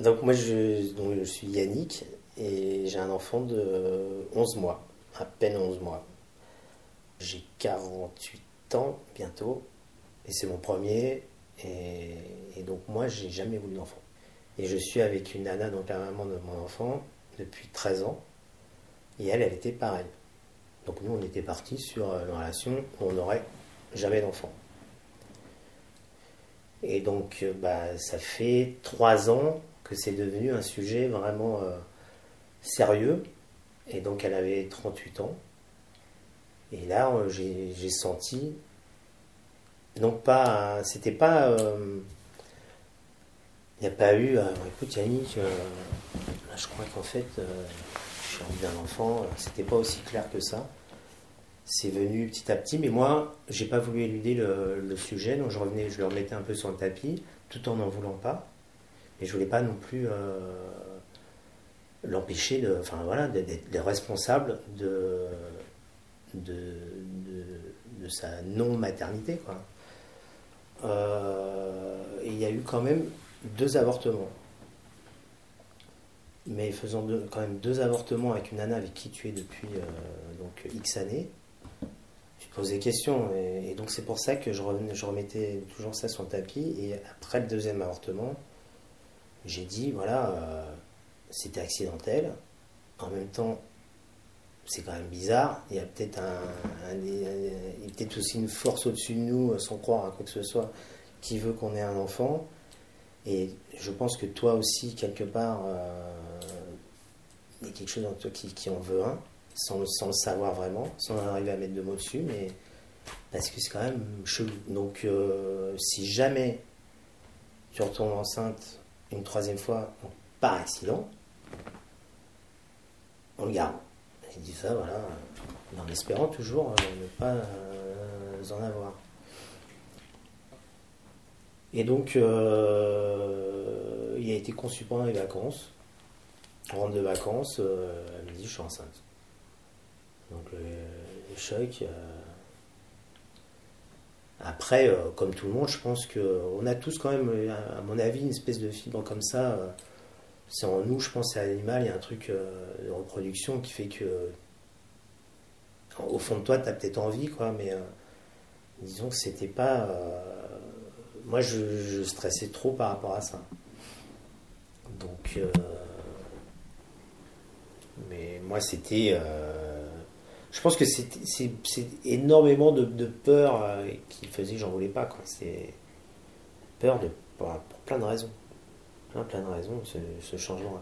Donc moi je, donc, je suis Yannick et j'ai un enfant de 11 mois, à peine 11 mois. J'ai 48 ans bientôt et c'est mon premier et, donc moi j'ai jamais voulu d'enfant. Et je suis avec une nana, donc la maman de mon enfant, depuis 13 ans et elle, elle était pareille. Donc nous on était partis sur une relation où on n'aurait jamais d'enfant. Et donc, euh, bah, ça fait trois ans que c'est devenu un sujet vraiment euh, sérieux. Et donc, elle avait 38 ans. Et là, euh, j'ai senti. Donc, pas. C'était pas. Il n'y a pas eu. écoute, Yannick, je crois qu'en fait, suis envie d'un enfant. C'était pas aussi clair que ça c'est venu petit à petit, mais moi, j'ai pas voulu éluder le, sujet, donc je revenais, je le remettais un peu sur le tapis, tout en n'en voulant pas. Et je voulais pas non plus euh, l'empêcher de, enfin voilà, d'être responsable de de, sa non-maternité, quoi. Euh, et il y a eu quand même deux avortements. Mais faisant quand même deux avortements avec une nana avec qui tu es depuis euh, donc X années, pose des questions. Et, donc c'est pour ça que je, remettais toujours ça sur le tapis. Et après le deuxième avortement, j'ai dit, voilà, euh, c'était accidentel. En même temps, c'est quand même bizarre. Il y a peut-être un, peut-être aussi une force au-dessus de nous, sans croire à quoi que ce soit, qui veut qu'on ait un enfant. Et je pense que toi aussi, quelque part, euh, il y a quelque chose en toi qui, qui en veut un sans, le savoir vraiment, sans arriver à mettre de mots dessus, mais parce que c'est quand même chelou. Donc, euh, si jamais tu retombes enceinte une troisième fois par accident, on le garde. J'ai dit ça, voilà, en espérant toujours euh, ne pas euh, en avoir. Et donc, il a été conçu pendant les vacances. On rentre de vacances, elle me dit je suis enceinte. Donc le, choc. Euh, après, euh, comme tout le monde, je pense qu'on a tous quand même, à mon avis, une espèce de fibre comme ça. Euh, c'est en nous, je pense, c'est l'animal, il y a un truc de reproduction qui fait que, au fond de toi, tu as peut-être envie, quoi, mais disons que c'était pas. moi, je, stressais trop par rapport à ça. Donc. mais moi, c'était je pense que c'est énormément de, peur euh, qui faisait que j'en voulais pas. C'est peur de, pour, plein de raisons. Plein, plein de raisons, ce, changement.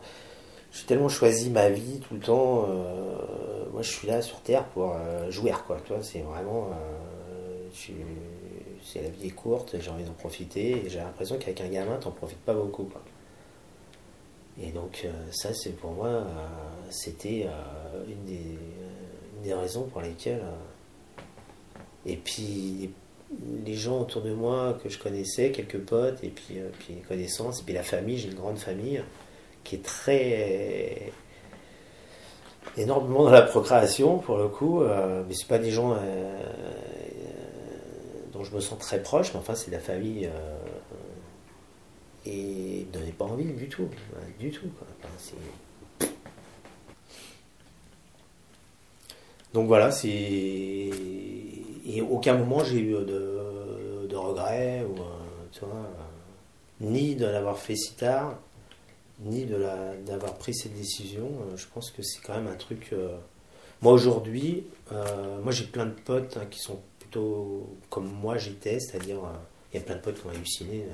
J'ai tellement choisi ma vie tout le temps. Euh, moi, je suis là sur Terre pour euh, jouer, quoi. c'est vraiment. c'est la vie est courte, j'ai envie d'en profiter. J'ai l'impression qu'avec un gamin, t'en profites pas beaucoup, Et donc, ça, c'est pour moi, c'était une des des raisons pour lesquelles. Euh, et puis, les gens autour de moi que je connaissais, quelques potes, et puis, euh, puis les connaissances, et puis la famille, j'ai une grande famille qui est très. énormément dans la procréation, pour le coup, euh, mais c'est pas des gens dont je me sens très proche, mais enfin, c'est la famille. et donnait pas envie du tout, du tout. Donc voilà, c'est. Et aucun moment j'ai eu de, regrets, ou, tu vois, ni de l'avoir fait si tard, ni de d'avoir pris cette décision. Je pense que c'est quand même un truc. Euh, moi aujourd'hui, euh, moi j'ai plein de potes hein, qui sont plutôt comme moi j'étais, c'est-à-dire euh, il y a plein de potes qui ont halluciné.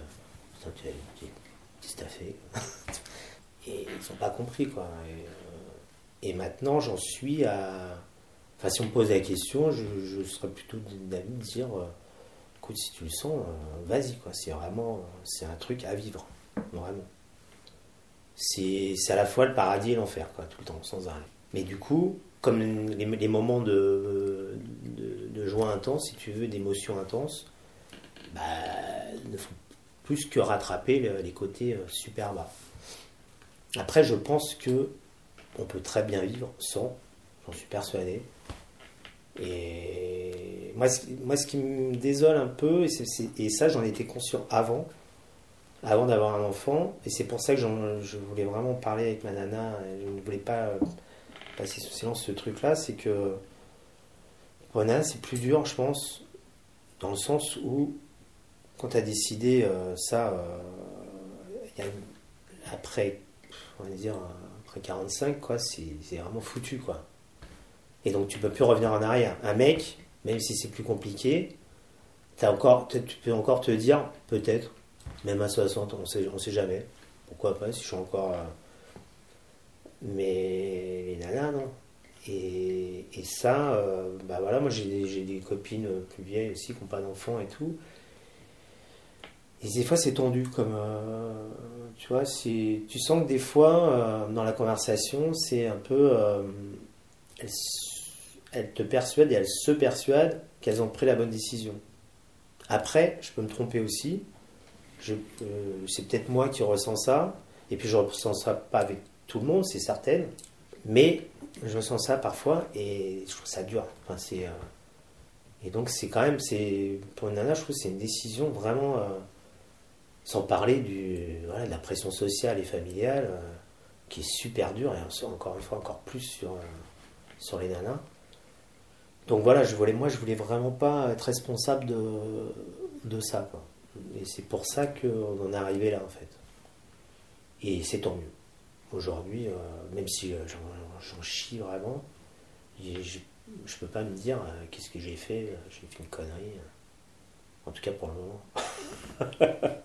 Qu'est-ce que t'as fait Et ils n'ont pas compris quoi. et maintenant j'en suis à Enfin, si on me pose la question, je, serais plutôt d'avis de dire euh, écoute, si tu le sens, euh, vas-y, quoi. C'est vraiment c'est un truc à vivre, vraiment. C'est à la fois le paradis et l'enfer, quoi, tout le temps, sans arrêt. Mais du coup, comme les, moments de, de, joie intense, si tu veux, d'émotion intense, bah, ne font plus que rattraper les côtés euh, super bas. Après, je pense que on peut très bien vivre sans, j'en suis persuadé. Et moi, moi, ce qui me désole un peu, et, ça j'en étais conscient avant, avant d'avoir un enfant. Et c'est pour ça que je voulais vraiment parler avec ma nana. je ne voulais pas passer sous silence ce truc-là. C'est que nana, c'est plus dur, je pense, dans le sens où, quand tu as décidé euh, ça, euh, après, on va dire, après 45, quoi, c'est vraiment foutu, quoi. Et donc tu peux plus revenir en arrière. Un mec, même si c'est plus compliqué, as encore, tu peux encore te dire, peut-être, même à 60, on sait, on sait jamais. Pourquoi pas, si je suis encore. Euh, mais les nanas, non. Et, et ça, euh, bah voilà, moi j'ai des, copines plus vieilles aussi qui n'ont pas d'enfants et tout. Et des fois c'est tendu comme. Euh, tu vois, tu sens que des fois, dans la conversation, c'est un peu. Te persuadent et elles se persuadent qu'elles ont pris la bonne décision. Après, je peux me tromper aussi. Euh, c'est peut-être moi qui ressens ça, et puis je ressens ça pas avec tout le monde, c'est certain, mais je ressens ça parfois et je trouve ça dur. Enfin, euh, et donc c'est quand même, c'est, pour une nana, je trouve que c'est une décision vraiment, euh, sans parler du, de la pression sociale et familiale, qui est super dure, et encore une fois, encore plus sur, sur les nanas. Donc voilà, je voulais, moi je voulais vraiment pas être responsable de, de ça. Et c'est pour ça qu'on en est arrivé là en fait. Et c'est tant mieux. Aujourd'hui, euh, même si euh, j'en chie vraiment, je ne peux pas me dire euh, qu'est-ce que j'ai fait, j'ai fait une connerie. En tout cas pour le moment.